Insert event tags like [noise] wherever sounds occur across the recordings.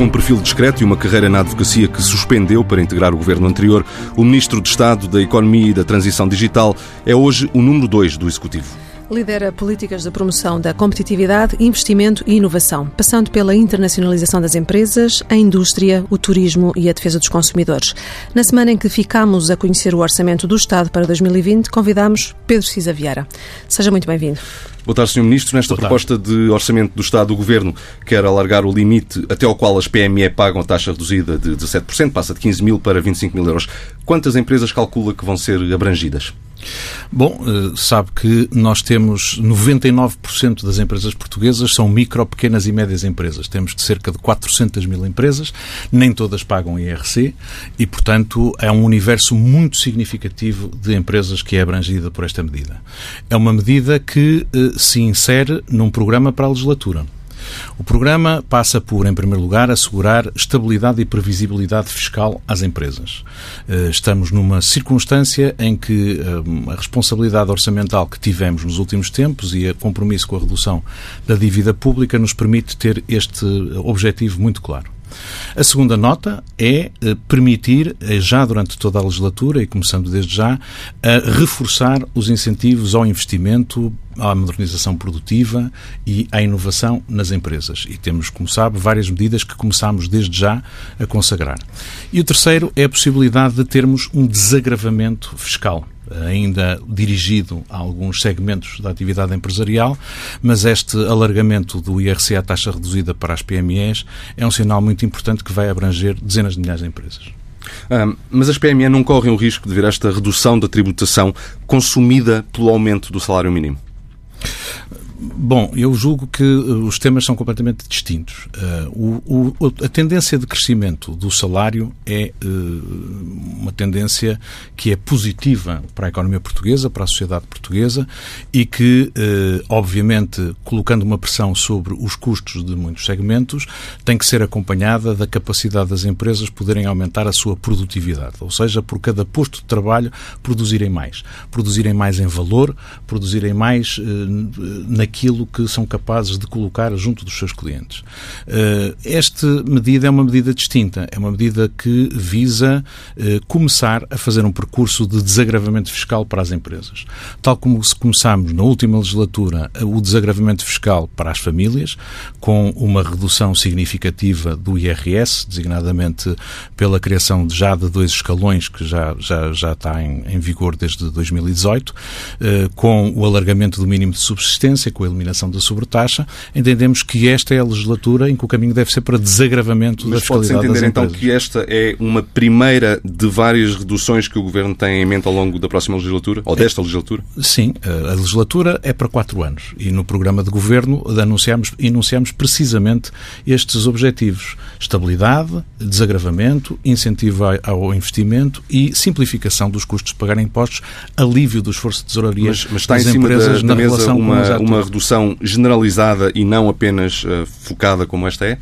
Com um perfil discreto e uma carreira na advocacia que suspendeu para integrar o governo anterior, o Ministro de Estado da Economia e da Transição Digital é hoje o número 2 do Executivo. Lidera políticas de promoção da competitividade, investimento e inovação, passando pela internacionalização das empresas, a indústria, o turismo e a defesa dos consumidores. Na semana em que ficamos a conhecer o Orçamento do Estado para 2020, convidamos Pedro Cisa Vieira. Seja muito bem-vindo. Boa tarde, Sr. Ministro. Nesta proposta de Orçamento do Estado, o Governo quer alargar o limite até ao qual as PME pagam a taxa reduzida de 17%, passa de 15 mil para 25 mil euros. Quantas empresas calcula que vão ser abrangidas? Bom, eh, sabe que nós temos 99% das empresas portuguesas são micro, pequenas e médias empresas. Temos de cerca de 400 mil empresas, nem todas pagam IRC e, portanto, é um universo muito significativo de empresas que é abrangida por esta medida. É uma medida que eh, se insere num programa para a legislatura. O programa passa por, em primeiro lugar, assegurar estabilidade e previsibilidade fiscal às empresas. Eh, estamos numa circunstância em que eh, a responsabilidade orçamental que tivemos nos últimos tempos e o compromisso com a redução da dívida pública nos permite ter este objetivo muito claro. A segunda nota é eh, permitir, eh, já durante toda a legislatura e começando desde já, reforçar os incentivos ao investimento, à modernização produtiva e à inovação nas empresas. E temos, como sabe, várias medidas que começamos desde já a consagrar. E o terceiro é a possibilidade de termos um desagravamento fiscal ainda dirigido a alguns segmentos da atividade empresarial, mas este alargamento do IRC à taxa reduzida para as PMEs é um sinal muito importante que vai abranger dezenas de milhares de empresas. Ah, mas as PME não correm o risco de ver esta redução da tributação consumida pelo aumento do salário mínimo? Bom, eu julgo que uh, os temas são completamente distintos. Uh, o, o, a tendência de crescimento do salário é uh, uma tendência que é positiva para a economia portuguesa, para a sociedade portuguesa e que, uh, obviamente, colocando uma pressão sobre os custos de muitos segmentos, tem que ser acompanhada da capacidade das empresas poderem aumentar a sua produtividade. Ou seja, por cada posto de trabalho, produzirem mais. Produzirem mais em valor, produzirem mais na aquilo que são capazes de colocar junto dos seus clientes. Eh, esta medida é uma medida distinta, é uma medida que visa eh, começar a fazer um percurso de desagravamento fiscal para as empresas. Tal como começámos na última legislatura o desagravamento fiscal para as famílias, com uma redução significativa do IRS, designadamente pela criação já de dois escalões, que já, já, já está em, em vigor desde 2018, eh, com o alargamento do mínimo de subsistência, com a eliminação da sobretaxa, entendemos que esta é a legislatura em que o caminho deve ser para desagravamento Mas da fiscalidade pode-se entender então que esta é uma primeira de várias reduções que o Governo tem em mente ao longo da próxima legislatura? Ou desta legislatura? Sim, a legislatura é para quatro anos e no programa de Governo anunciamos, enunciamos precisamente estes objetivos. Estabilidade, desagravamento, incentivo ao investimento e simplificação dos custos de pagar impostos, alívio do esforço de tesouraria mas, mas está das em cima empresas da, da na mesa relação uma, com uma redução generalizada e não apenas uh, focada como esta é?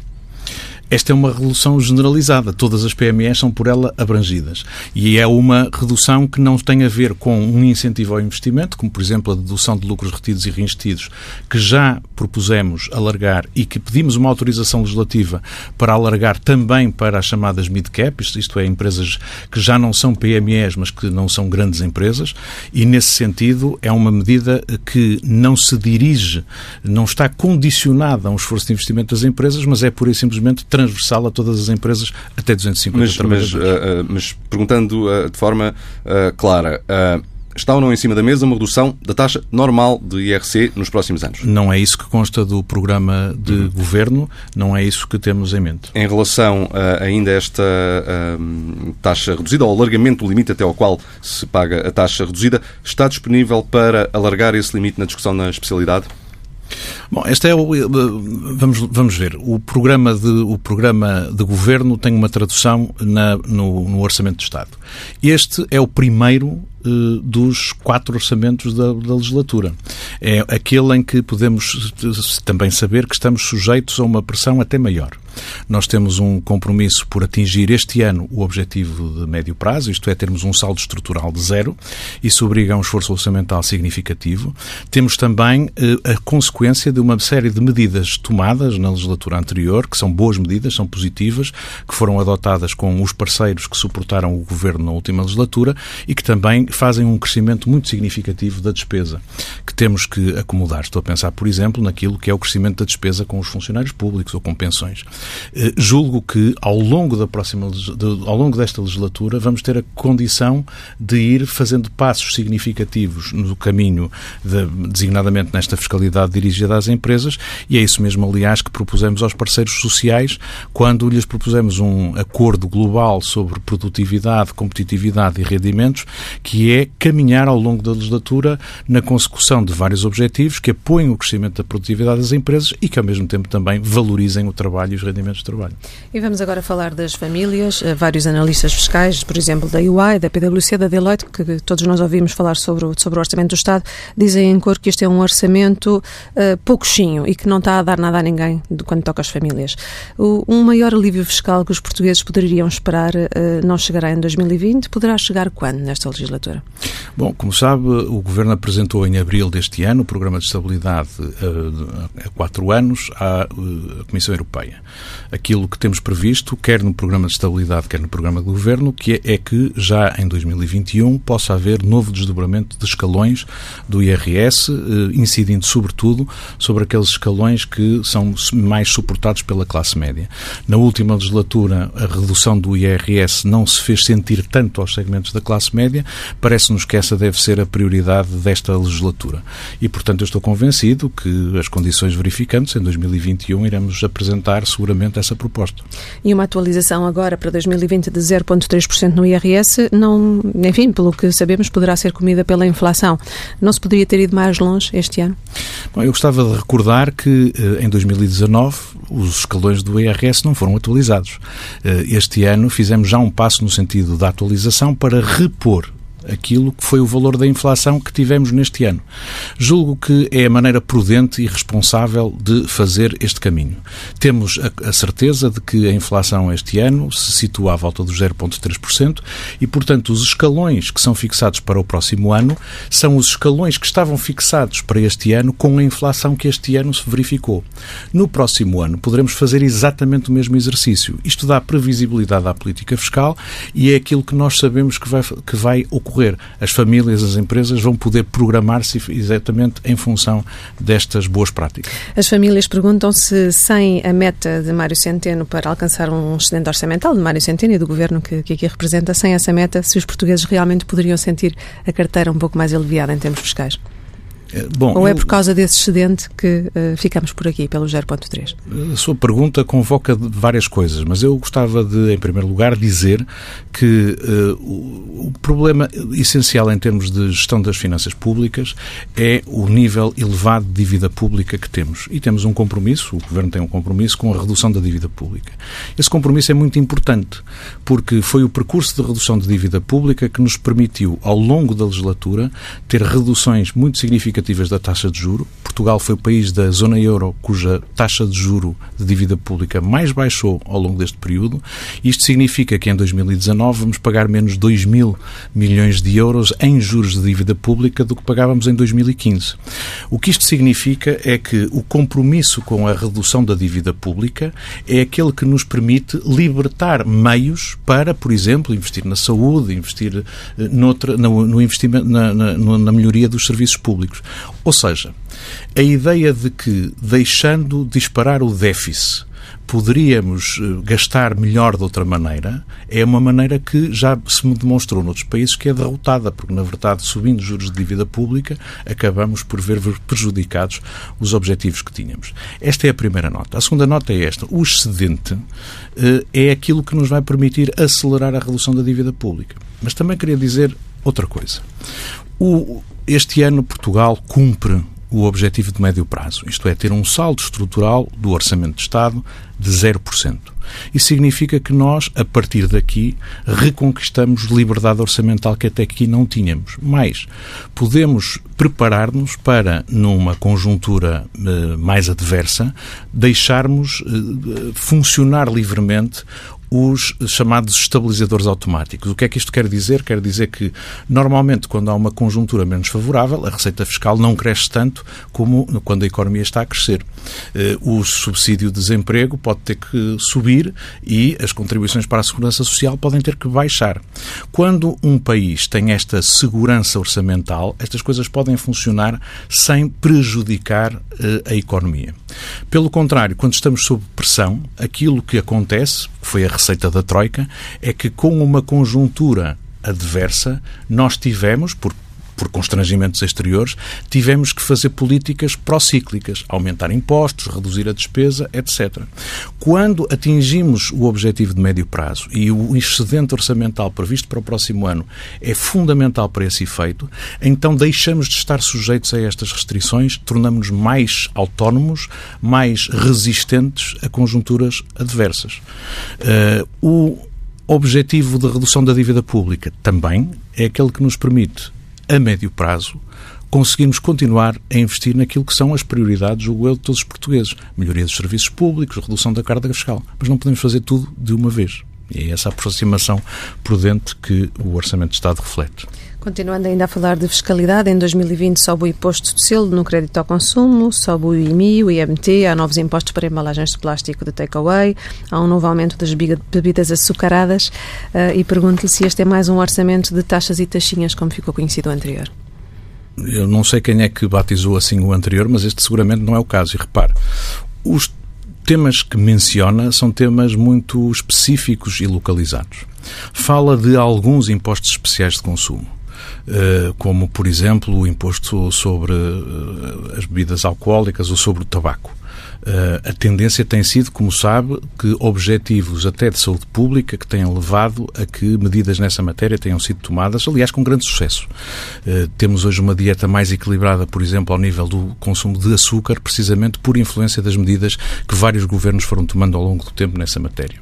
Esta é uma redução generalizada. Todas as PMEs são por ela abrangidas. E é uma redução que não tem a ver com um incentivo ao investimento, como, por exemplo, a dedução de lucros retidos e reinvestidos, que já propusemos alargar e que pedimos uma autorização legislativa para alargar também para as chamadas mid-cap, isto é, empresas que já não são PMEs, mas que não são grandes empresas. E, nesse sentido, é uma medida que não se dirige, não está condicionada a um esforço de investimento das empresas, mas é pura e simplesmente transversal a todas as empresas até 250 mas, trabalhadores. Mas, uh, mas perguntando uh, de forma uh, clara, está ou não em cima da mesa uma redução da taxa normal de IRC nos próximos anos? Não é isso que consta do programa de uhum. governo, não é isso que temos em mente. Em relação a ainda esta taxa reduzida, ao alargamento do limite até ao qual se paga a taxa reduzida, está disponível para alargar esse limite na discussão na especialidade? Bom, este é o vamos vamos ver. O programa de o programa de governo tem uma tradução na, no, no orçamento do Estado. Este é o primeiro eh, dos quatro orçamentos da, da, legislatura. É aquele em que podemos também saber que estamos sujeitos a uma pressão até maior. Nós temos um compromisso por atingir este ano o objetivo de médio prazo, isto é, termos um saldo estrutural de zero. Isso obriga a um esforço orçamental significativo. Temos também eh, a consequência de uma série de medidas tomadas na legislatura anterior, que são boas medidas, são positivas, que foram adotadas com os parceiros que suportaram o governo na última legislatura e que também fazem um crescimento muito significativo da despesa que temos que acomodar. Estou a pensar, por exemplo, naquilo que é o crescimento da despesa com os funcionários públicos ou com pensões. Eh, julgo que ao longo da próxima ao longo desta legislatura vamos ter a condição de ir fazendo passos significativos no caminho de, designadamente nesta fiscalidade dirigida às empresas e é isso mesmo aliás que propusemos aos parceiros sociais quando lhes propusemos um acordo global sobre produtividade, competitividade e rendimentos que é caminhar ao longo da legislatura na consecução de vários objetivos que apoiem o crescimento da produtividade das empresas e que ao mesmo tempo também valorizem o trabalho e os rendimentos de trabalho. E vamos agora falar das famílias. Eh, vários analistas fiscais, por exemplo, da UI, da PwC, da Deloitte, que todos nós ouvimos falar sobre o, sobre o orçamento do Estado, dizem em cor que este é um orçamento uh, pouquinho e que não está a dar nada a ninguém quando toca às famílias. O, um maior alívio fiscal que os portugueses poderiam esperar uh, não chegará em 2020. Poderá chegar quando nesta legislatura? Bom, como sabe, o Governo apresentou em abril deste ano o Programa de Estabilidade uh, há quatro anos à Comissão Europeia. Aquilo que temos previsto, quer no Programa de Estabilidade, quer no Programa de Governo, que é, é que já em 2021 possa haver novo desdobramento de escalões do IRS, eh, incidindo sobretudo sobre aqueles escalões que são mais suportados pela classe média. Na última legislatura, a redução do IRS não se fez sentir tanto aos segmentos da classe média, parece-nos que essa deve ser a prioridade desta legislatura. E, portanto, eu estou convencido que as condições verificantes em 2021 iremos apresentar seguramente essa proposta. E uma atualização agora para 2020 de 0,3% no IRS, não, enfim, pelo que sabemos, poderá ser comida pela inflação. Não se poderia ter ido mais longe este ano? Bom, eu gostava de recordar que eh, em 2019 os escalões do IRS não foram atualizados. Eh, este ano fizemos já um passo no sentido da atualização para repor aquilo que foi o valor da inflação que tivemos neste ano. Julgo que é a maneira prudente e responsável de fazer este caminho. Temos a, a certeza de que a inflação este ano se situa à volta dos 0,3% e, portanto, os escalões que são fixados para o próximo ano são os escalões que estavam fixados para este ano com a inflação que este ano se verificou. No próximo ano poderemos fazer exatamente o mesmo exercício. Isto dá previsibilidade à política fiscal e é aquilo que nós sabemos que vai, que vai ocorrer As famílias, as empresas vão poder programar-se exatamente em função destas boas práticas. As famílias perguntam se, sem a meta de Mário Centeno para alcançar um excedente orçamental de Mário Centeno e do governo que, que aqui representa, sem essa meta, se os portugueses realmente poderiam sentir a carteira um pouco mais aliviada em termos fiscais. É, bom, Ou é por causa desse excedente que uh, ficamos por aqui, pelo 0.3? A sua pergunta convoca várias coisas, mas eu gostava de, em primeiro lugar, dizer que uh, o, o, problema essencial em termos de gestão das finanças públicas é o nível elevado de dívida pública que temos. E temos um compromisso, o Governo tem um compromisso com a redução da dívida pública. Esse compromisso é muito importante, porque foi o percurso de redução de dívida pública que nos permitiu, ao longo da legislatura, ter reduções muito significativas significativas da taxa de juro. Portugal foi o país da zona euro cuja taxa de juro de dívida pública mais baixou ao longo deste período. Isto significa que em 2019 vamos pagar menos 2 mil milhões de euros em juros de dívida pública do que pagávamos em 2015. O que isto significa é que o compromisso com a redução da dívida pública é aquele que nos permite libertar meios para, por exemplo, investir na saúde, investir eh, noutra, no, no investimento, na, na, na melhoria dos serviços públicos. Ou seja, a ideia de que, deixando disparar o déficit, poderíamos eh, gastar melhor de outra maneira, é uma maneira que já se demonstrou noutros países que é derrotada, porque, na verdade, subindo os juros de dívida pública, acabamos por ver prejudicados os objetivos que tínhamos. Esta é a primeira nota. A segunda nota é esta. O excedente eh, é aquilo que nos vai permitir acelerar a redução da dívida pública. Mas também queria dizer outra coisa. O, este ano Portugal cumpre o objetivo de médio prazo, isto é, ter um saldo estrutural do Orçamento de Estado de 0%. Isso significa que nós, a partir daqui, reconquistamos liberdade orçamental que até aqui não tínhamos. Mais, podemos preparar-nos para, numa conjuntura eh, mais adversa, deixarmos eh, funcionar livremente os chamados estabilizadores automáticos. O que é que isto quer dizer? Quer dizer que, normalmente, quando há uma conjuntura menos favorável, a receita fiscal não cresce tanto como quando a economia está a crescer. Eh, o subsídio de desemprego pode ter que subir e as contribuições para a segurança social podem ter que baixar. Quando um país tem esta segurança orçamental, estas coisas podem funcionar sem prejudicar eh, a economia. Pelo contrário, quando estamos sob pressão, aquilo que acontece, que foi a receita da Troika, é que com uma conjuntura adversa, nós tivemos, por por constrangimentos exteriores, tivemos que fazer políticas procíclicas, aumentar impostos, reduzir a despesa, etc. Quando atingimos o objetivo de médio prazo e o excedente orçamental previsto para o próximo ano é fundamental para esse efeito, então deixamos de estar sujeitos a estas restrições, tornamos-nos mais autónomos, mais resistentes a conjunturas adversas. Uh, o objetivo de redução da dívida pública também é aquele que nos permite a médio prazo, conseguirmos continuar a investir naquilo que são as prioridades, julgo eu, de todos os portugueses. Melhoria dos serviços públicos, redução da carga fiscal. Mas não podemos fazer tudo de uma vez. E é essa aproximação prudente que o Orçamento de Estado reflete. Continuando ainda a falar de fiscalidade, em 2020 sobe o imposto de selo no crédito ao consumo, sobe o IMI, o IMT, há novos impostos para embalagens de plástico de takeaway, há um novo aumento das bebidas açucaradas uh, e pergunto-lhe se este é mais um orçamento de taxas e taxinhas, como ficou conhecido o anterior. Eu não sei quem é que batizou assim o anterior, mas este seguramente não é o caso. E repare, os temas que menciona são temas muito específicos e localizados. Fala de alguns impostos especiais de consumo. Eh, como, por exemplo, o imposto sobre eh, as bebidas alcoólicas ou sobre o tabaco. Uh, a tendência tem sido, como sabe, que objetivos até de saúde pública que tenham levado a que medidas nessa matéria tenham sido tomadas, aliás, com grande sucesso. Temos hoje uma dieta mais equilibrada, por exemplo, ao nível do consumo de açúcar, precisamente por influência das medidas que vários governos foram tomando ao longo do tempo nessa matéria.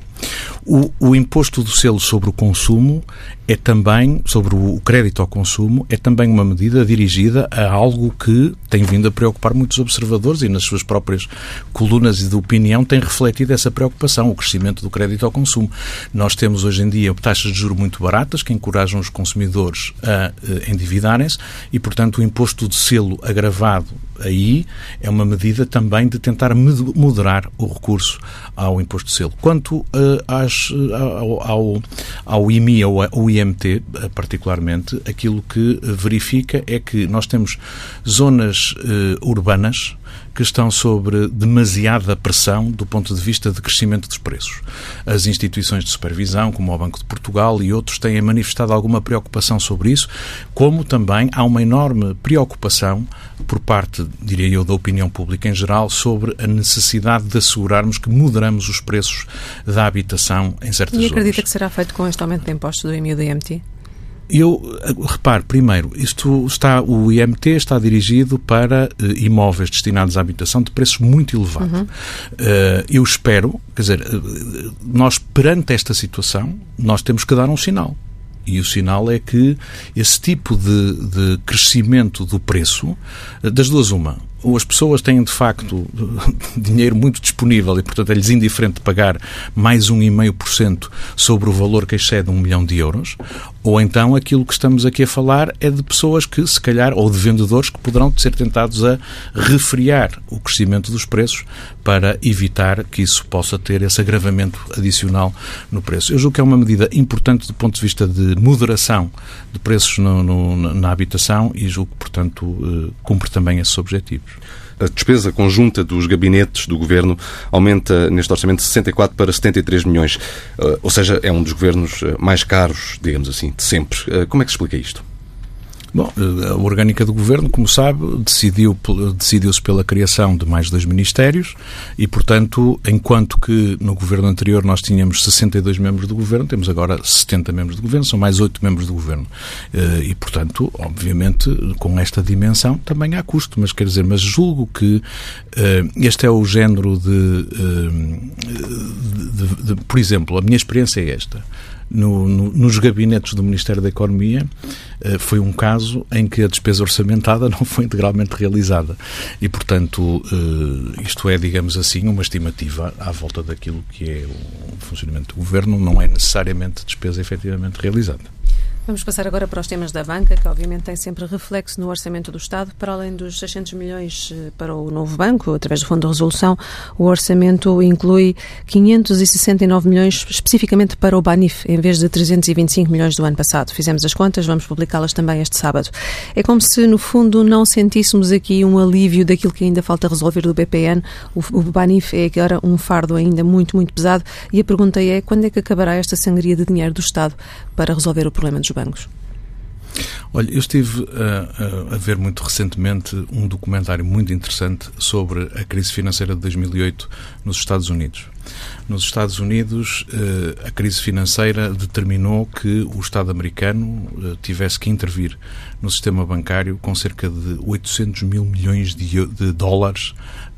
O, o, imposto do selo sobre o consumo é também, sobre o crédito ao consumo, é também uma medida dirigida a algo que tem vindo a preocupar muitos observadores e nas suas próprias colunas de opinião tem refletido essa preocupação, o crescimento do crédito ao consumo. Nós temos hoje em dia taxas de juros muito baratas que encorajam os consumidores a eh, endividarem-se e, portanto, o imposto de selo agravado aí é uma medida também de tentar moderar o recurso ao imposto de selo. Quanto uh, às, uh, ao, ao, ao IMI ou ao IMT, uh, particularmente, aquilo que verifica é que nós temos zonas urbanas que estão sobre demasiada pressão do ponto de vista de crescimento dos preços. As instituições de supervisão, como o Banco de Portugal e outros, têm manifestado alguma preocupação sobre isso, como também há uma enorme preocupação por parte, diria eu, da opinião pública em geral, sobre a necessidade de assegurarmos que moderamos os preços da habitação em certas zonas. E acredita zonas. que será feito com este aumento de impostos do IMI e do IMT? Eu repare, primeiro, isto está, o IMT está dirigido para uh, imóveis destinados à habitação de preços muito elevados. Uhum. Uh, eu espero, quer dizer, nós perante esta situação, nós temos que dar um sinal. E o sinal é que esse tipo de, de crescimento do preço, das duas uma, as pessoas têm de facto [laughs] dinheiro muito disponível e, portanto, é-lhes indiferente pagar mais 1,5% sobre o valor que excede um milhão de euros, ou então aquilo que estamos aqui a falar é de pessoas que, se calhar, ou de vendedores que poderão ser tentados a refriar o crescimento dos preços para evitar que isso possa ter esse agravamento adicional no preço. Eu julgo que é uma medida importante do ponto de vista de moderação de preços no, no, na habitação e julgo que, portanto, eh, cumpre também esses objetivos. A despesa conjunta dos gabinetes do governo aumenta neste orçamento de 64 para 73 milhões. Eh, ou seja, é um dos governos eh, mais caros, digamos assim, de sempre. Como é que se explica isto? Bom, a orgânica do governo, como sabe, decidiu, decidiu-se pela criação de mais dois ministérios e, portanto, enquanto que no governo anterior nós tínhamos 62 membros do governo, temos agora 70 membros do governo, são mais oito membros do governo. Eh, e, portanto, obviamente, com esta dimensão também há custo, mas quer dizer, mas julgo que eh, este é o género de, eh, de, de, de por exemplo, a minha experiência é esta no, no, nos gabinetes do Ministério da Economia eh, foi um caso em que a despesa orçamentada [laughs] não foi integralmente realizada. E, portanto, eh, isto é, digamos assim, uma estimativa à volta daquilo que é o funcionamento do governo, não é necessariamente despesa efetivamente realizada. Vamos passar agora para os temas da banca, que obviamente tem sempre reflexo no orçamento do Estado. Para além dos 600 milhões eh, para o novo banco, através do Fundo de Resolução, o orçamento inclui 569 milhões especificamente para o BANIF, em vez de 325 milhões do ano passado. Fizemos as contas, vamos publicá-las também este sábado. É como se, no fundo, não sentíssemos aqui um alívio daquilo que ainda falta resolver do BPN. O, BANIF é agora um fardo ainda muito, muito pesado. E a pergunta é, quando é que acabará esta sangria de dinheiro do Estado para resolver o problema dos bancos? Olha, eu estive a, a, ver muito recentemente um documentário muito interessante sobre a crise financeira de 2008 nos Estados Unidos. Nos Estados Unidos, eh, a crise financeira determinou que o Estado americano eh, tivesse que intervir no sistema bancário com cerca de 800 mil milhões de, de dólares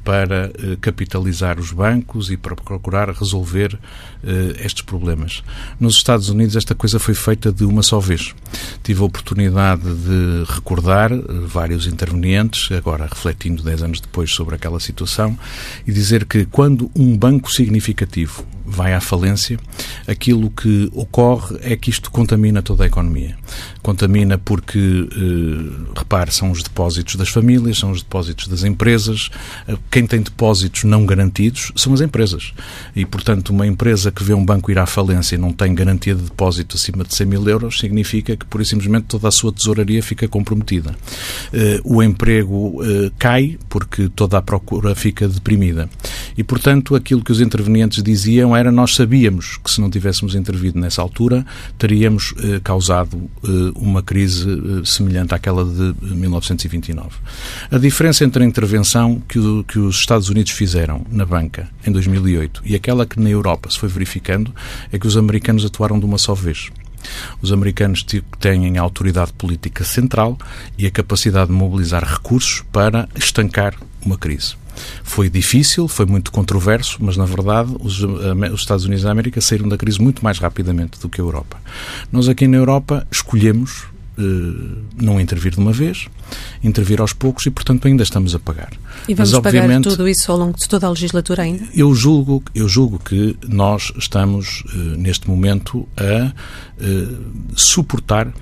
para eh, capitalizar os bancos e para procurar resolver eh, estes problemas. Nos Estados Unidos esta coisa foi feita de uma só vez. Tive a oportunidade de recordar eh, vários intervenientes, agora refletindo 10 anos depois sobre aquela situação, e dizer que quando um banco significativo vai à falência, aquilo que ocorre é que isto contamina toda a economia. Contamina porque, eh, repare, são os depósitos das famílias, são os depósitos das empresas. Quem tem depósitos não garantidos são as empresas. E, portanto, uma empresa que vê um banco ir à falência e não tem garantia de depósito acima de 100 mil euros, significa que, por simplesmente, toda a sua tesouraria fica comprometida. Uh, o emprego uh, cai porque toda a procura fica deprimida. E, portanto, aquilo que os intervenientes diziam era nós sabíamos que se não tivéssemos intervido nessa altura, teríamos uh, causado uma crise semelhante àquela de 1929. A diferença entre a intervenção que, o, que os Estados Unidos fizeram na banca em 2008 e aquela que na Europa se foi verificando é que os americanos atuaram de uma só vez. Os americanos têm a autoridade política central e a capacidade de mobilizar recursos para estancar uma crise. Foi difícil, foi muito controverso, mas na verdade os, os, Estados Unidos da América saíram da crise muito mais rapidamente do que a Europa. Nós aqui na Europa escolhemos não intervir de uma vez, intervir aos poucos e, portanto, ainda estamos a pagar. E vamos Mas, pagar tudo isso ao longo de toda a legislatura ainda? Eu julgo, eu julgo que nós estamos, uh, neste momento, a uh, suportar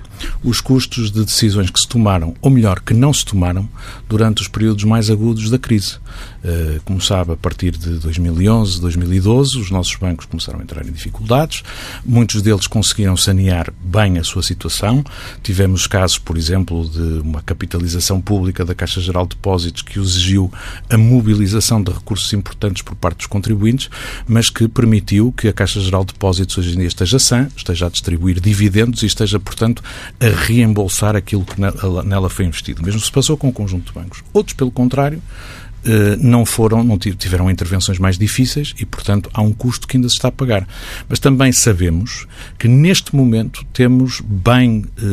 os custos de decisões que se tomaram, ou melhor, que não se tomaram, durante os períodos mais agudos da crise. Eh, como sabe, a partir de 2011, 2012, os nossos bancos começaram a entrar em dificuldades. Muitos deles conseguiram sanear bem a sua situação. Tivemos casos, por exemplo, de uma capitalização pública da Caixa Geral de Depósitos que exigiu a mobilização de recursos importantes por parte dos contribuintes, mas que permitiu que a Caixa Geral de Depósitos hoje em dia esteja sã, esteja a distribuir dividendos e esteja, portanto, a reembolsar aquilo que nela foi investido. Mesmo se passou com o conjunto de bancos. Outros, pelo contrário, eh, não foram, não tiveram intervenções mais difíceis e, portanto, há um custo que ainda se está a pagar. Mas também sabemos que neste momento temos bem eh,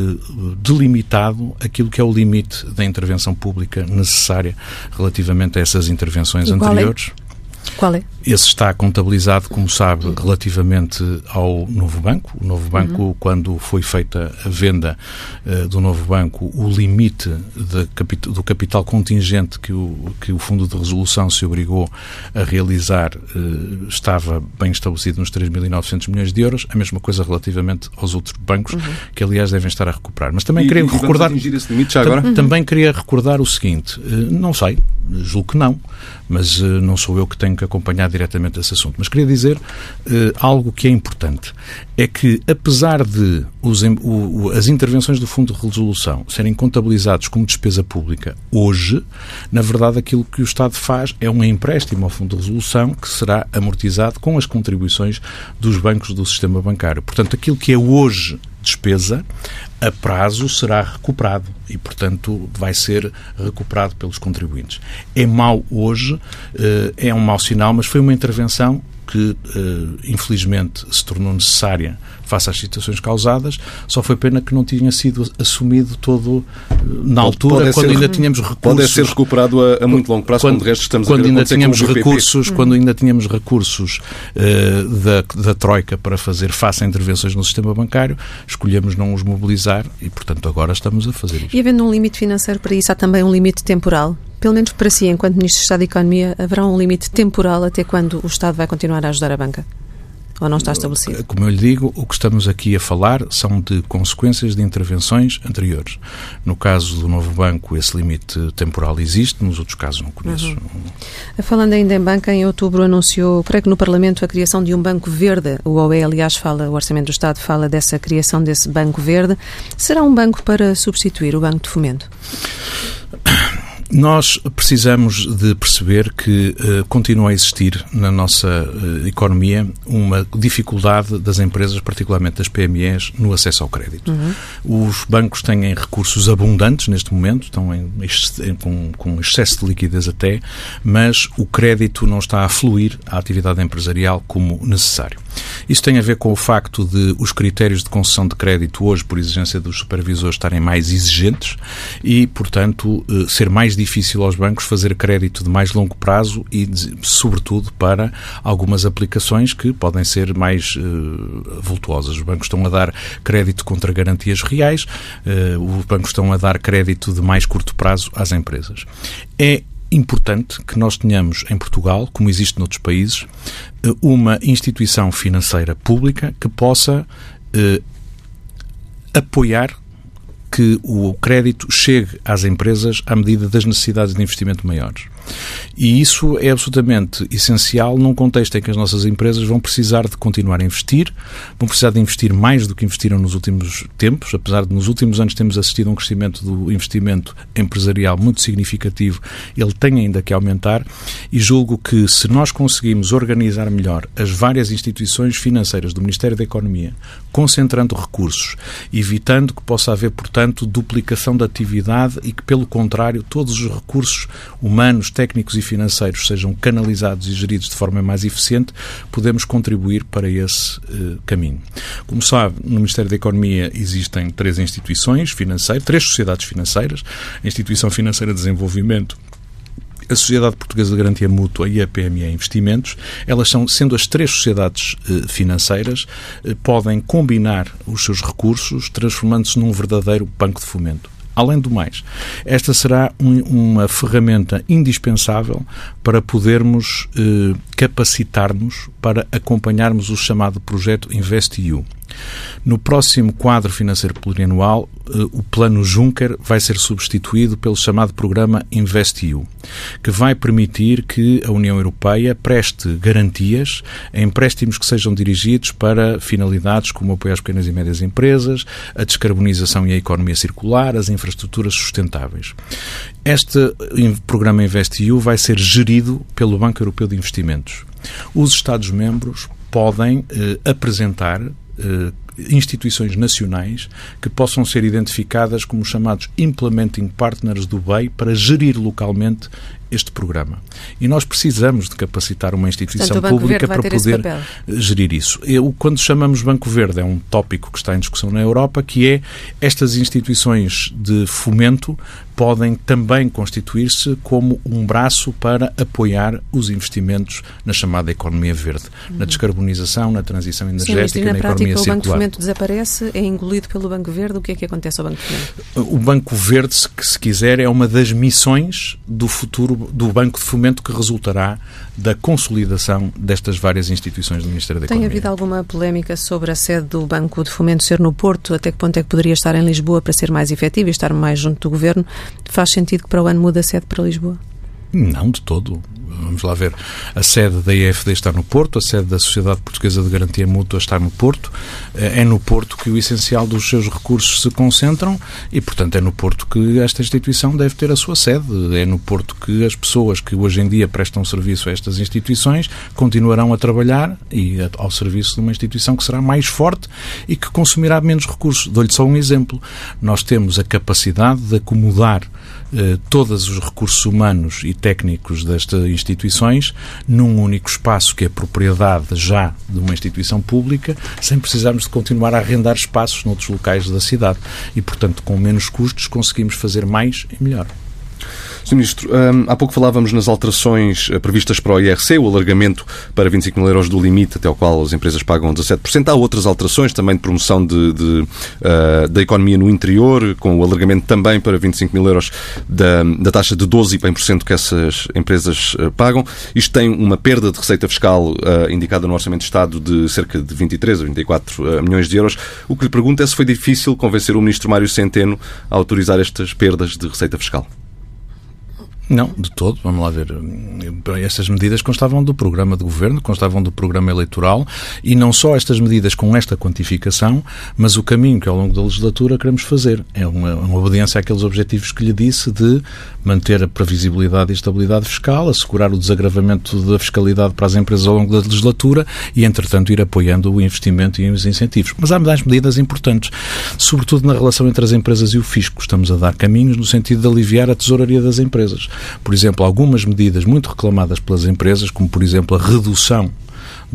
delimitado aquilo que é o limite da intervenção pública necessária relativamente a essas intervenções anteriores. É? Qual é? Esse está contabilizado, como sabe, relativamente ao novo banco. O novo banco, uhum. quando foi feita a venda uh, do novo banco, o limite capit do capital contingente que o, que o Fundo de Resolução se obrigou a realizar uh, estava bem estabelecido nos 3.900 milhões de euros. A mesma coisa relativamente aos outros bancos, uhum. que aliás devem estar a recuperar. Mas também e, queria e recordar. esse limite já agora? Uhum. Também queria recordar o seguinte: uh, não sei, julgo que não, mas não sou eu que tenho que acompanhar diretamente esse assunto. Mas queria dizer uh, algo que é importante. É que, apesar de os, o, as intervenções do Fundo de Resolução serem contabilizados como despesa pública hoje, na verdade aquilo que o Estado faz é um empréstimo ao Fundo de Resolução que será amortizado com as contribuições dos bancos do sistema bancário. Portanto, aquilo que é hoje despesa, a prazo será recuperado e, portanto, vai ser recuperado pelos contribuintes. É mau hoje, eh, é um mau sinal, mas foi uma intervenção que, eh, infelizmente, se tornou necessária face às situações causadas, só foi pena que não tinha sido assumido todo eh, na altura, pode quando ser, ainda tínhamos recursos. Pode ser recuperado a, a muito longo prazo, quando, quando de resto estamos quando a ainda tínhamos recursos, Quando ainda tínhamos recursos uh, da, da Troika para fazer face a intervenções no sistema bancário, escolhemos não os mobilizar e, portanto, agora estamos a fazer isso. E havendo um limite financeiro para isso, há também um limite temporal? Pelo menos para si, enquanto Ministro de Estado de Economia, haverá um limite temporal até quando o Estado vai continuar a ajudar a banca? Ou não está estabelecido? Como eu lhe digo, o que estamos aqui a falar são de consequências de intervenções anteriores. No caso do novo banco, esse limite temporal existe, nos outros casos não conheço. Uhum. Falando ainda em banca, em outubro anunciou, creio que no Parlamento, a criação de um banco verde. O OE, aliás, fala, o Orçamento do Estado fala dessa criação desse banco verde. Será um banco para substituir o Banco de Fomento? Nós precisamos de perceber que uh, continua a existir na nossa uh, economia uma dificuldade das empresas, particularmente das PMEs, no acesso ao crédito. Uhum. Os bancos têm recursos abundantes neste momento, estão em, em, com, com excesso de liquidez até, mas o crédito não está a fluir à atividade empresarial como necessário. Isso tem a ver com o facto de os critérios de concessão de crédito hoje, por exigência dos supervisores, estarem mais exigentes e, portanto, uh, ser mais difícil aos bancos fazer crédito de mais longo prazo e, sobretudo, para algumas aplicações que podem ser mais uh, vultuosas. Os bancos estão a dar crédito contra garantias reais, uh, os bancos estão a dar crédito de mais curto prazo às empresas. É importante que nós tenhamos em Portugal, como existe noutros países, eh, uma instituição financeira pública que possa eh, apoiar que o crédito chegue às empresas à medida das necessidades de investimento maiores. E isso é absolutamente essencial num contexto em que as nossas empresas vão precisar de continuar a investir, vão precisar de investir mais do que investiram nos últimos tempos, apesar de nos últimos anos termos assistido a um crescimento do investimento empresarial muito significativo, ele tem ainda que aumentar. E julgo que se nós conseguimos organizar melhor as várias instituições financeiras do Ministério da Economia, concentrando recursos, evitando que possa haver, portanto, duplicação da atividade e que, pelo contrário, todos os recursos humanos, técnicos e financeiros sejam canalizados e geridos de forma mais eficiente, podemos contribuir para esse uh, caminho. Como sabe, no Ministério da Economia existem três instituições financeiras, três sociedades financeiras, a Instituição Financeira de Desenvolvimento, a Sociedade Portuguesa de Garantia Mútua e a PME Investimentos, elas são, sendo as três sociedades eh, financeiras, eh, podem combinar os seus recursos, transformando-se num verdadeiro banco de fomento. Além do mais, esta será um, uma ferramenta indispensável para podermos eh, capacitar-nos para acompanharmos o chamado projeto InvestEU. No próximo quadro financeiro plurianual, o plano Juncker vai ser substituído pelo chamado programa InvestEU, que vai permitir que a União Europeia preste garantias a empréstimos que sejam dirigidos para finalidades como apoio às pequenas e médias empresas, a descarbonização e a economia circular, as infraestruturas sustentáveis. Este programa InvestEU vai ser gerido pelo Banco Europeu de Investimentos. Os Estados-membros podem eh, apresentar eh, instituições nacionais que possam ser identificadas como chamados Implementing Partners do BEI para gerir localmente este programa. E nós precisamos de capacitar uma instituição Portanto, pública para poder gerir isso. Eu, quando chamamos Banco Verde, é um tópico que está em discussão na Europa, que é estas instituições de fomento podem também constituir-se como um braço para apoiar os investimentos na chamada economia verde, uhum. na descarbonização, na transição energética, Sim, na, na prática, economia circular. O Banco de Fomento desaparece, é engolido pelo Banco Verde. O que é que acontece ao Banco Fomento? O Banco Verde, se, se quiser, é uma das missões do futuro do Banco de Fomento que resultará da consolidação destas várias instituições do Ministério da Tem Economia. Tem havido alguma polémica sobre a sede do Banco de Fomento ser no Porto? Até que ponto é que poderia estar em Lisboa para ser mais efetivo e estar mais junto do Governo? Faz sentido que para o ano mude a sede para Lisboa? Não, de todo. Vamos lá ver, a sede da IFD está no Porto, a sede da Sociedade Portuguesa de Garantia Mútua está no Porto, é no Porto que o essencial dos seus recursos se concentram e, portanto, é no Porto que esta instituição deve ter a sua sede, é no Porto que as pessoas que hoje em dia prestam serviço a estas instituições continuarão a trabalhar e ao serviço de uma instituição que será mais forte e que consumirá menos recursos. Dou-lhe só um exemplo. Nós temos a capacidade de acomodar eh, todos os recursos humanos e técnicos destas instituições num único espaço que é propriedade já de uma instituição pública, sem precisarmos de continuar a arrendar espaços noutros locais da cidade. E, portanto, com menos custos conseguimos fazer mais e melhor. Sr. Ministro, um, há pouco falávamos nas alterações eh, previstas para o IRC, o alargamento para 25 mil euros do limite até o qual as empresas pagam 17%. Há outras alterações também de promoção de, de uh, da economia no interior, com o alargamento também para 25 mil euros da, da taxa de 12% que essas empresas uh, pagam. Isto tem uma perda de receita fiscal indicada no Orçamento de Estado de cerca de 23 a 24 milhões de euros. O que lhe pergunto é se foi difícil convencer o Ministro Mário Centeno a autorizar estas perdas de receita fiscal. Não, de todo. Vamos lá ver. Estas medidas constavam do programa de governo, constavam do programa eleitoral e não só estas medidas com esta quantificação, mas o caminho que ao longo da legislatura queremos fazer. É uma, uma obediência àqueles objetivos que lhe disse de manter a previsibilidade e estabilidade fiscal, assegurar o desagravamento da fiscalidade para as empresas ao longo da legislatura e, entretanto, ir apoiando o investimento e os incentivos. Mas há mais medidas importantes, sobretudo na relação entre as empresas e o fisco. Estamos a dar caminhos no sentido de aliviar a tesouraria das empresas. Por exemplo, algumas medidas muito reclamadas pelas empresas, como por exemplo a redução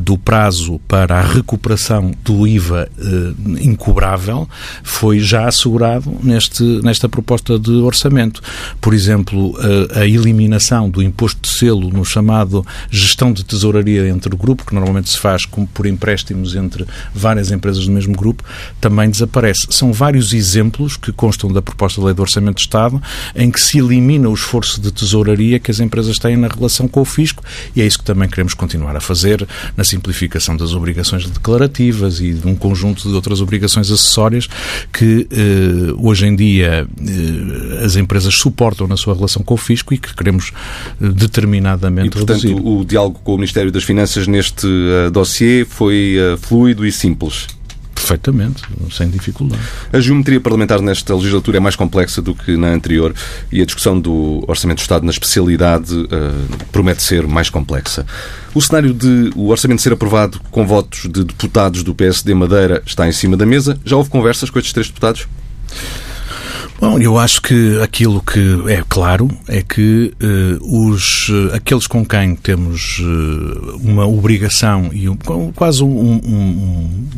do prazo para a recuperação do IVA eh, incobrável foi já assegurado neste, nesta proposta de orçamento. Por exemplo, a, a eliminação do imposto de selo no chamado gestão de tesouraria entre o grupo, que normalmente se faz como por empréstimos entre várias empresas do mesmo grupo, também desaparece. São vários exemplos que constam da proposta de lei do Orçamento de Estado em que se elimina o esforço de tesouraria que as empresas têm na relação com o fisco e é isso que também queremos continuar a fazer na simplificação das obrigações declarativas e de um conjunto de outras obrigações acessórias que eh, hoje em dia eh, as empresas suportam na sua relação com o fisco e que queremos eh, determinadamente e, portanto, reduzir. o diálogo com o Ministério das Finanças neste uh, dossiê foi uh, fluido e simples. Perfeitamente, sem dificuldade. A geometria parlamentar nesta legislatura é mais complexa do que na anterior e a discussão do Orçamento do Estado na especialidade uh, promete ser mais complexa. O cenário de o Orçamento ser aprovado com votos de deputados do PSD Madeira está em cima da mesa. Já houve conversas com estes três deputados? Bom, eu acho que aquilo que é claro é que uh, os, aqueles com quem temos uh, uma obrigação e um, quase um, um, um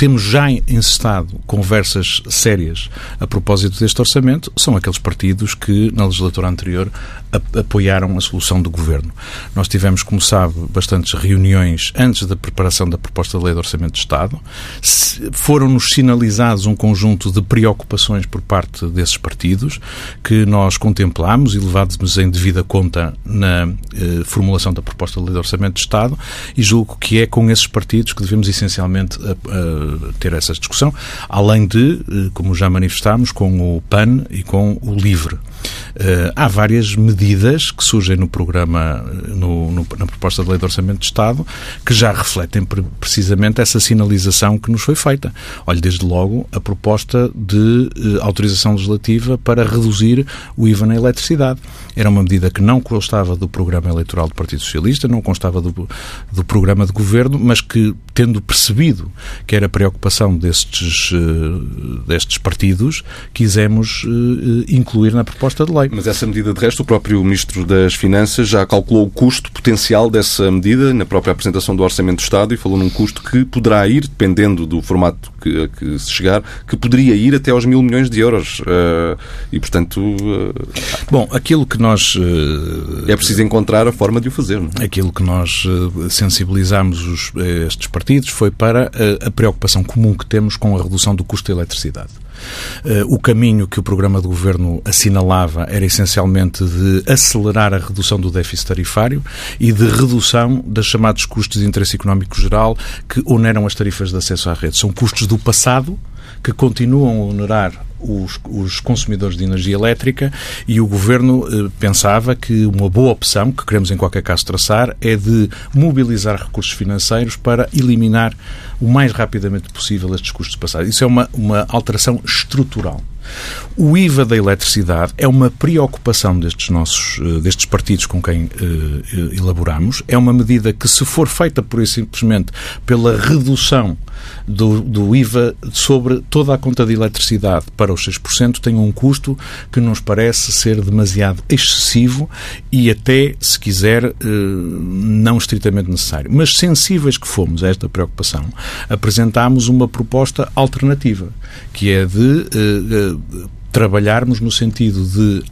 temos já encestado conversas sérias a propósito deste orçamento são aqueles partidos que, na legislatura anterior, apoiaram a solução do governo. Nós tivemos, como sabe, bastantes reuniões antes da preparação da proposta de lei de orçamento de Estado. Foram-nos sinalizados um conjunto de preocupações por parte desses partidos que nós contemplamos e levámos em devida conta na eh, formulação da proposta de lei de orçamento de Estado e julgo que é com esses partidos que devemos essencialmente ter essa discussão, além de, eh, como já manifestámos, com o PAN e com o LIVRE. Uh, há várias medidas que surgem no programa, eh, no, no, na proposta de lei de orçamento de Estado, que já refletem pre precisamente essa sinalização que nos foi feita. Olhe, desde logo, a proposta de uh, autorização legislativa para reduzir o IVA na eletricidade. Era uma medida que não constava do programa eleitoral do Partido Socialista, não constava do, do programa de governo, mas que, tendo percebido que era preocupação destes, destes partidos, quisemos incluir na proposta proposta de lei. Mas essa medida, de resto, o próprio Ministro das Finanças já calculou o custo potencial dessa medida na própria apresentação do Orçamento do Estado e falou num custo que poderá ir, dependendo do formato que, que se chegar, que poderia ir até aos mil milhões de euros. Uh, e, portanto. Uh, Bom, aquilo que nós. Uh, é preciso encontrar a forma de o fazer. Não é? Aquilo que nós sensibilizámos os, estes partidos foi para a preocupação comum que temos com a redução do custo da eletricidade. Eh, o caminho que o programa de governo assinalava era essencialmente de acelerar a redução do déficit tarifário e de redução dos chamados custos de interesse económico geral que oneram as tarifas de acesso à rede. São custos do passado que continuam a onerar os, os consumidores de energia elétrica e o Governo eh, pensava que uma boa opção, que queremos em qualquer caso traçar, é de mobilizar recursos financeiros para eliminar o mais rapidamente possível estes custos passados. Isso é uma, uma alteração estrutural. O IVA da eletricidade é uma preocupação destes nossos eh, destes partidos com quem uh, elaboramos. É uma medida que, se for feita por simplesmente pela redução do, do, IVA sobre toda a conta de eletricidade para os 6%, tem um custo que nos parece ser demasiado excessivo e até, se quiser, não estritamente necessário. Mas sensíveis que fomos a esta preocupação, apresentámos uma proposta alternativa, que é de trabalharmos no sentido de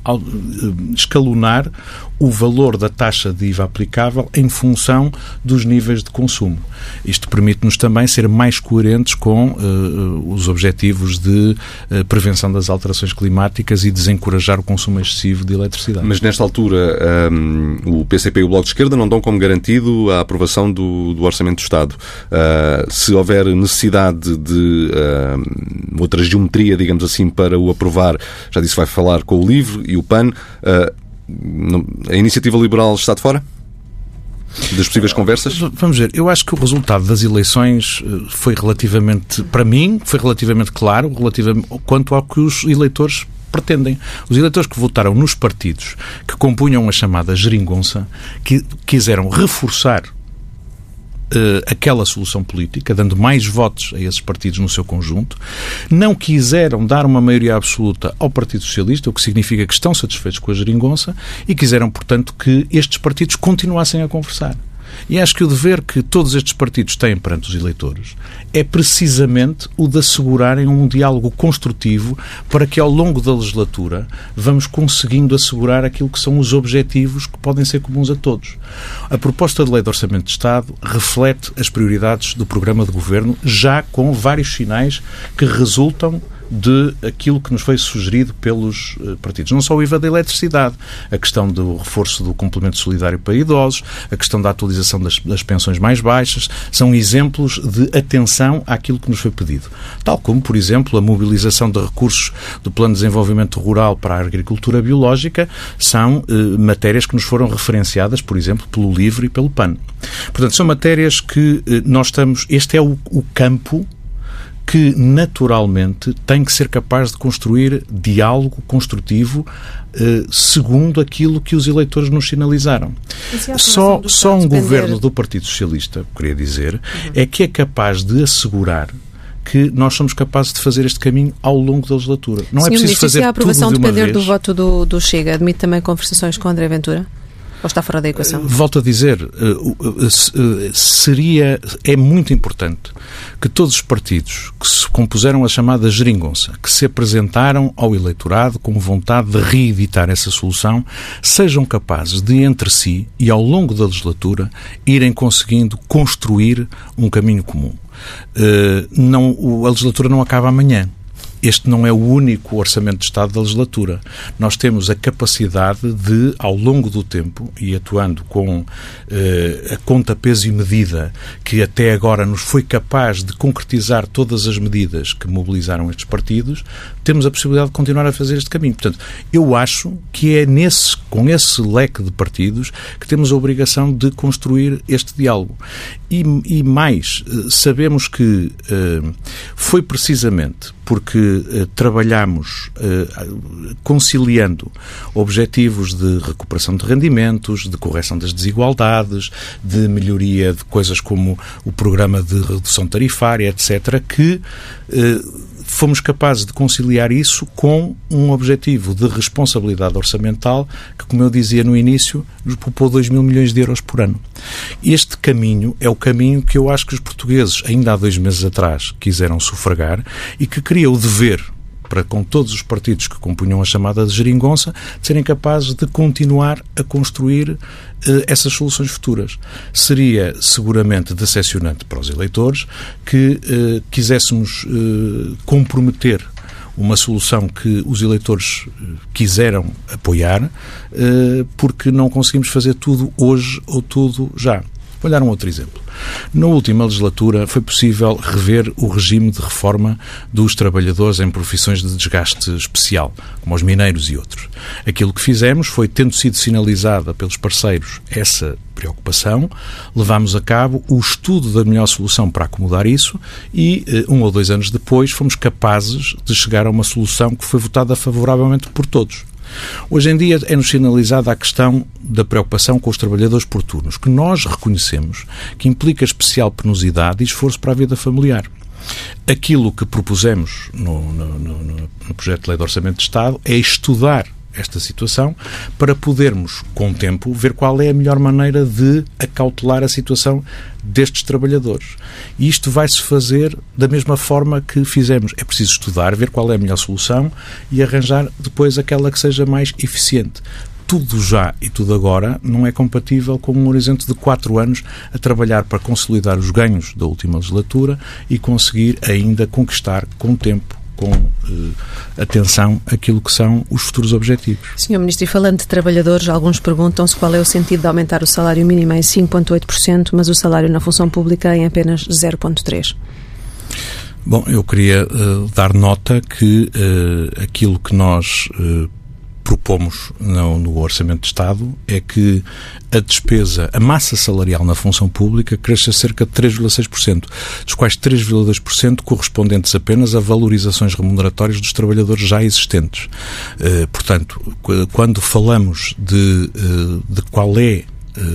escalonar o valor da taxa de IVA aplicável em função dos níveis de consumo. Isto permite-nos também ser mais coerentes com uh, os objetivos de uh, prevenção das alterações climáticas e desencorajar o consumo excessivo de eletricidade. Mas nesta altura um, o PCP e o Bloco de Esquerda não dão como garantido a aprovação do, do Orçamento do Estado. Uh, se houver necessidade de outra geometria, digamos assim, para o aprovar, já disse vai falar com o LIVRE e o PAN, a iniciativa liberal está de fora? das possíveis conversas? Vamos ver, eu acho que o resultado das eleições eh, foi relativamente, para mim, foi relativamente claro relativamente, quanto ao que os eleitores pretendem. Os eleitores que votaram nos partidos que compunham a chamada geringonça, que quiseram reforçar aquela solução política, dando mais votos a esses partidos no seu conjunto, não quiseram dar uma maioria absoluta ao Partido Socialista, o que significa que estão satisfeitos com a geringonça, e quiseram, portanto, que estes partidos continuassem a conversar. E acho que o dever que todos estes partidos têm perante os eleitores é precisamente o de assegurarem um diálogo construtivo para que ao longo da legislatura vamos conseguindo assegurar aquilo que são os objetivos que podem ser comuns a todos. A proposta de lei de orçamento de Estado reflete as prioridades do programa de governo já com vários sinais que resultam de aquilo que nos foi sugerido pelos eh, partidos. Não só o IVA da eletricidade, a questão do reforço do complemento solidário para idosos, a questão da atualização das, das pensões mais baixas, são exemplos de atenção àquilo que nos foi pedido. Tal como, por exemplo, a mobilização de recursos do Plano de Desenvolvimento Rural para a Agricultura Biológica são eh, matérias que nos foram referenciadas, por exemplo, pelo LIVRE e pelo PAN. Portanto, são matérias que eh, nós estamos. Este é o, o campo que naturalmente tem que ser capaz de construir diálogo construtivo eh, segundo aquilo que os eleitores nos sinalizaram. Só, só um depender... governo do Partido Socialista, queria dizer, uhum. é que é capaz de assegurar que nós somos capazes de fazer este caminho ao longo da legislatura. Não Senhor é preciso fazer se a aprovação tudo de depender do voto do, do Chega, admite também conversações com André Ventura? Ou está fora da equação? Volto a dizer, eh, eh, seria, é muito importante que todos os partidos que se compuseram a chamada geringonça, que se apresentaram ao eleitorado com vontade de reeditar essa solução, sejam capazes de, entre si e ao longo da legislatura, irem conseguindo construir um caminho comum. Eh, não, a legislatura não acaba amanhã este não é o único orçamento de Estado da legislatura. Nós temos a capacidade de, ao longo do tempo, e atuando com eh, a conta, peso e medida que até agora nos foi capaz de concretizar todas as medidas que mobilizaram estes partidos, temos a possibilidade de continuar a fazer este caminho. Portanto, eu acho que é nesse, com esse leque de partidos que temos a obrigação de construir este diálogo. E, e mais, eh, sabemos que eh, foi precisamente porque eh, trabalhamos eh, conciliando objetivos de recuperação de rendimentos, de correção das desigualdades, de melhoria de coisas como o programa de redução tarifária, etc., que eh, fomos capazes de conciliar isso com um objetivo de responsabilidade orçamental que, como eu dizia no início, nos poupou 2 mil milhões de euros por ano. Este caminho é o caminho que eu acho que os portugueses, ainda há dois meses atrás, quiseram sufragar e que cria o dever para com todos os partidos que compunham a chamada de geringonça, de serem capazes de continuar a construir eh, essas soluções futuras. Seria seguramente decepcionante para os eleitores que eh, quiséssemos eh, comprometer uma solução que os eleitores eh, quiseram apoiar, eh, porque não conseguimos fazer tudo hoje ou tudo já. Vou dar um outro exemplo. Na última legislatura foi possível rever o regime de reforma dos trabalhadores em profissões de desgaste especial, como os mineiros e outros. Aquilo que fizemos foi, tendo sido sinalizada pelos parceiros essa preocupação, levámos a cabo o estudo da melhor solução para acomodar isso e, eh, um ou dois anos depois, fomos capazes de chegar a uma solução que foi votada favoravelmente por todos. Hoje em dia é-nos sinalizada a questão da preocupação com os trabalhadores por turnos, que nós reconhecemos que implica especial penosidade e esforço para a vida familiar. Aquilo que propusemos no, no, no, no projeto de lei de orçamento de Estado é estudar esta situação para podermos, com o tempo, ver qual é a melhor maneira de acautelar a situação destes trabalhadores. E isto vai-se fazer da mesma forma que fizemos. É preciso estudar, ver qual é a melhor solução e arranjar depois aquela que seja mais eficiente tudo já e tudo agora não é compatível com um horizonte de quatro anos a trabalhar para consolidar os ganhos da última legislatura e conseguir ainda conquistar com o tempo com uh, atenção aquilo que são os futuros objetivos. Senhor Ministro, e falando de trabalhadores, alguns perguntam-se qual é o sentido de aumentar o salário mínimo em 5,8%, mas o salário na função pública em apenas 0,3%. Bom, eu queria uh, dar nota que uh, aquilo que nós propomos no, no, Orçamento de Estado é que a despesa, a massa salarial na função pública cresça cerca de 3,6%, dos quais 3,2% correspondentes apenas a valorizações remuneratórias dos trabalhadores já existentes. Uh, portanto, quando falamos de, uh, de qual é eh,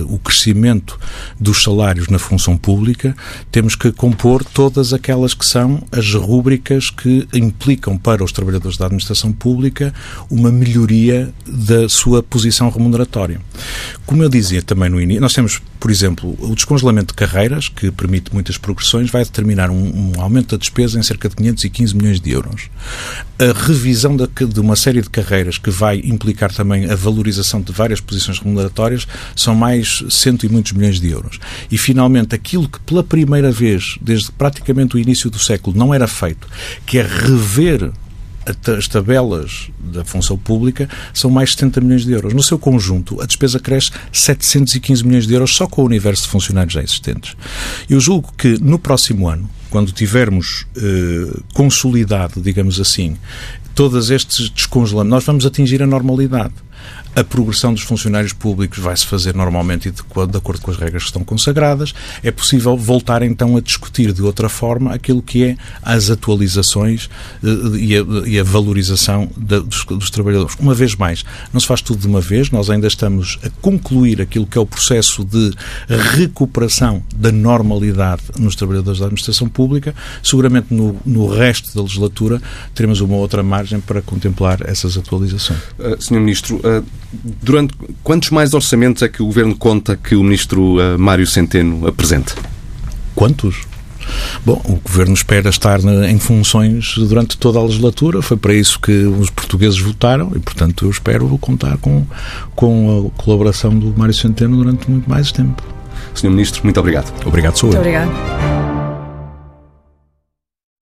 o crescimento dos salários na função pública, temos que compor todas aquelas que são as rúbricas que implicam para os trabalhadores da administração pública uma melhoria da sua posição remuneratória. Como eu dizia também no início, nós temos, por exemplo, o descongelamento de carreiras, que permite muitas progressões, vai determinar um, um aumento da despesa em cerca de 515 milhões de euros. A revisão de, de uma série de carreiras que vai implicar também a valorização de várias posições remuneratórias são mais mais cento e muitos milhões de euros. E, finalmente, aquilo que pela primeira vez, desde praticamente o início do século, não era feito, que é rever as tabelas da função pública são mais de 70 milhões de euros. No seu conjunto, a despesa cresce 715 milhões de euros só com o universo de funcionários já existentes. Eu julgo que no próximo ano, quando tivermos eh, consolidado, digamos assim, todos estes descongelamentos, nós vamos atingir a normalidade. A progressão dos funcionários públicos vai-se fazer normalmente de, de acordo com as regras que estão consagradas. É possível voltar então a discutir de outra forma aquilo que é as atualizações eh, e, a, e, a, valorização de, dos, dos, trabalhadores. Uma vez mais, não se faz tudo de uma vez, nós ainda estamos a concluir aquilo que é o processo de recuperação da normalidade nos trabalhadores da administração pública. Seguramente no, no resto da legislatura teremos uma outra margem para contemplar essas atualizações. Uh, Sr. Ministro, uh, durante quantos mais orçamentos é que o Governo conta que o Ministro uh, Mário Centeno apresente? Quantos? Bom, o Governo espera estar em funções durante toda a legislatura. Foi para isso que os portugueses votaram e, portanto, eu espero contar com, com a colaboração do Mário Centeno durante muito mais tempo. Senhor Ministro, muito obrigado. Obrigado, sou eu. Muito obrigado.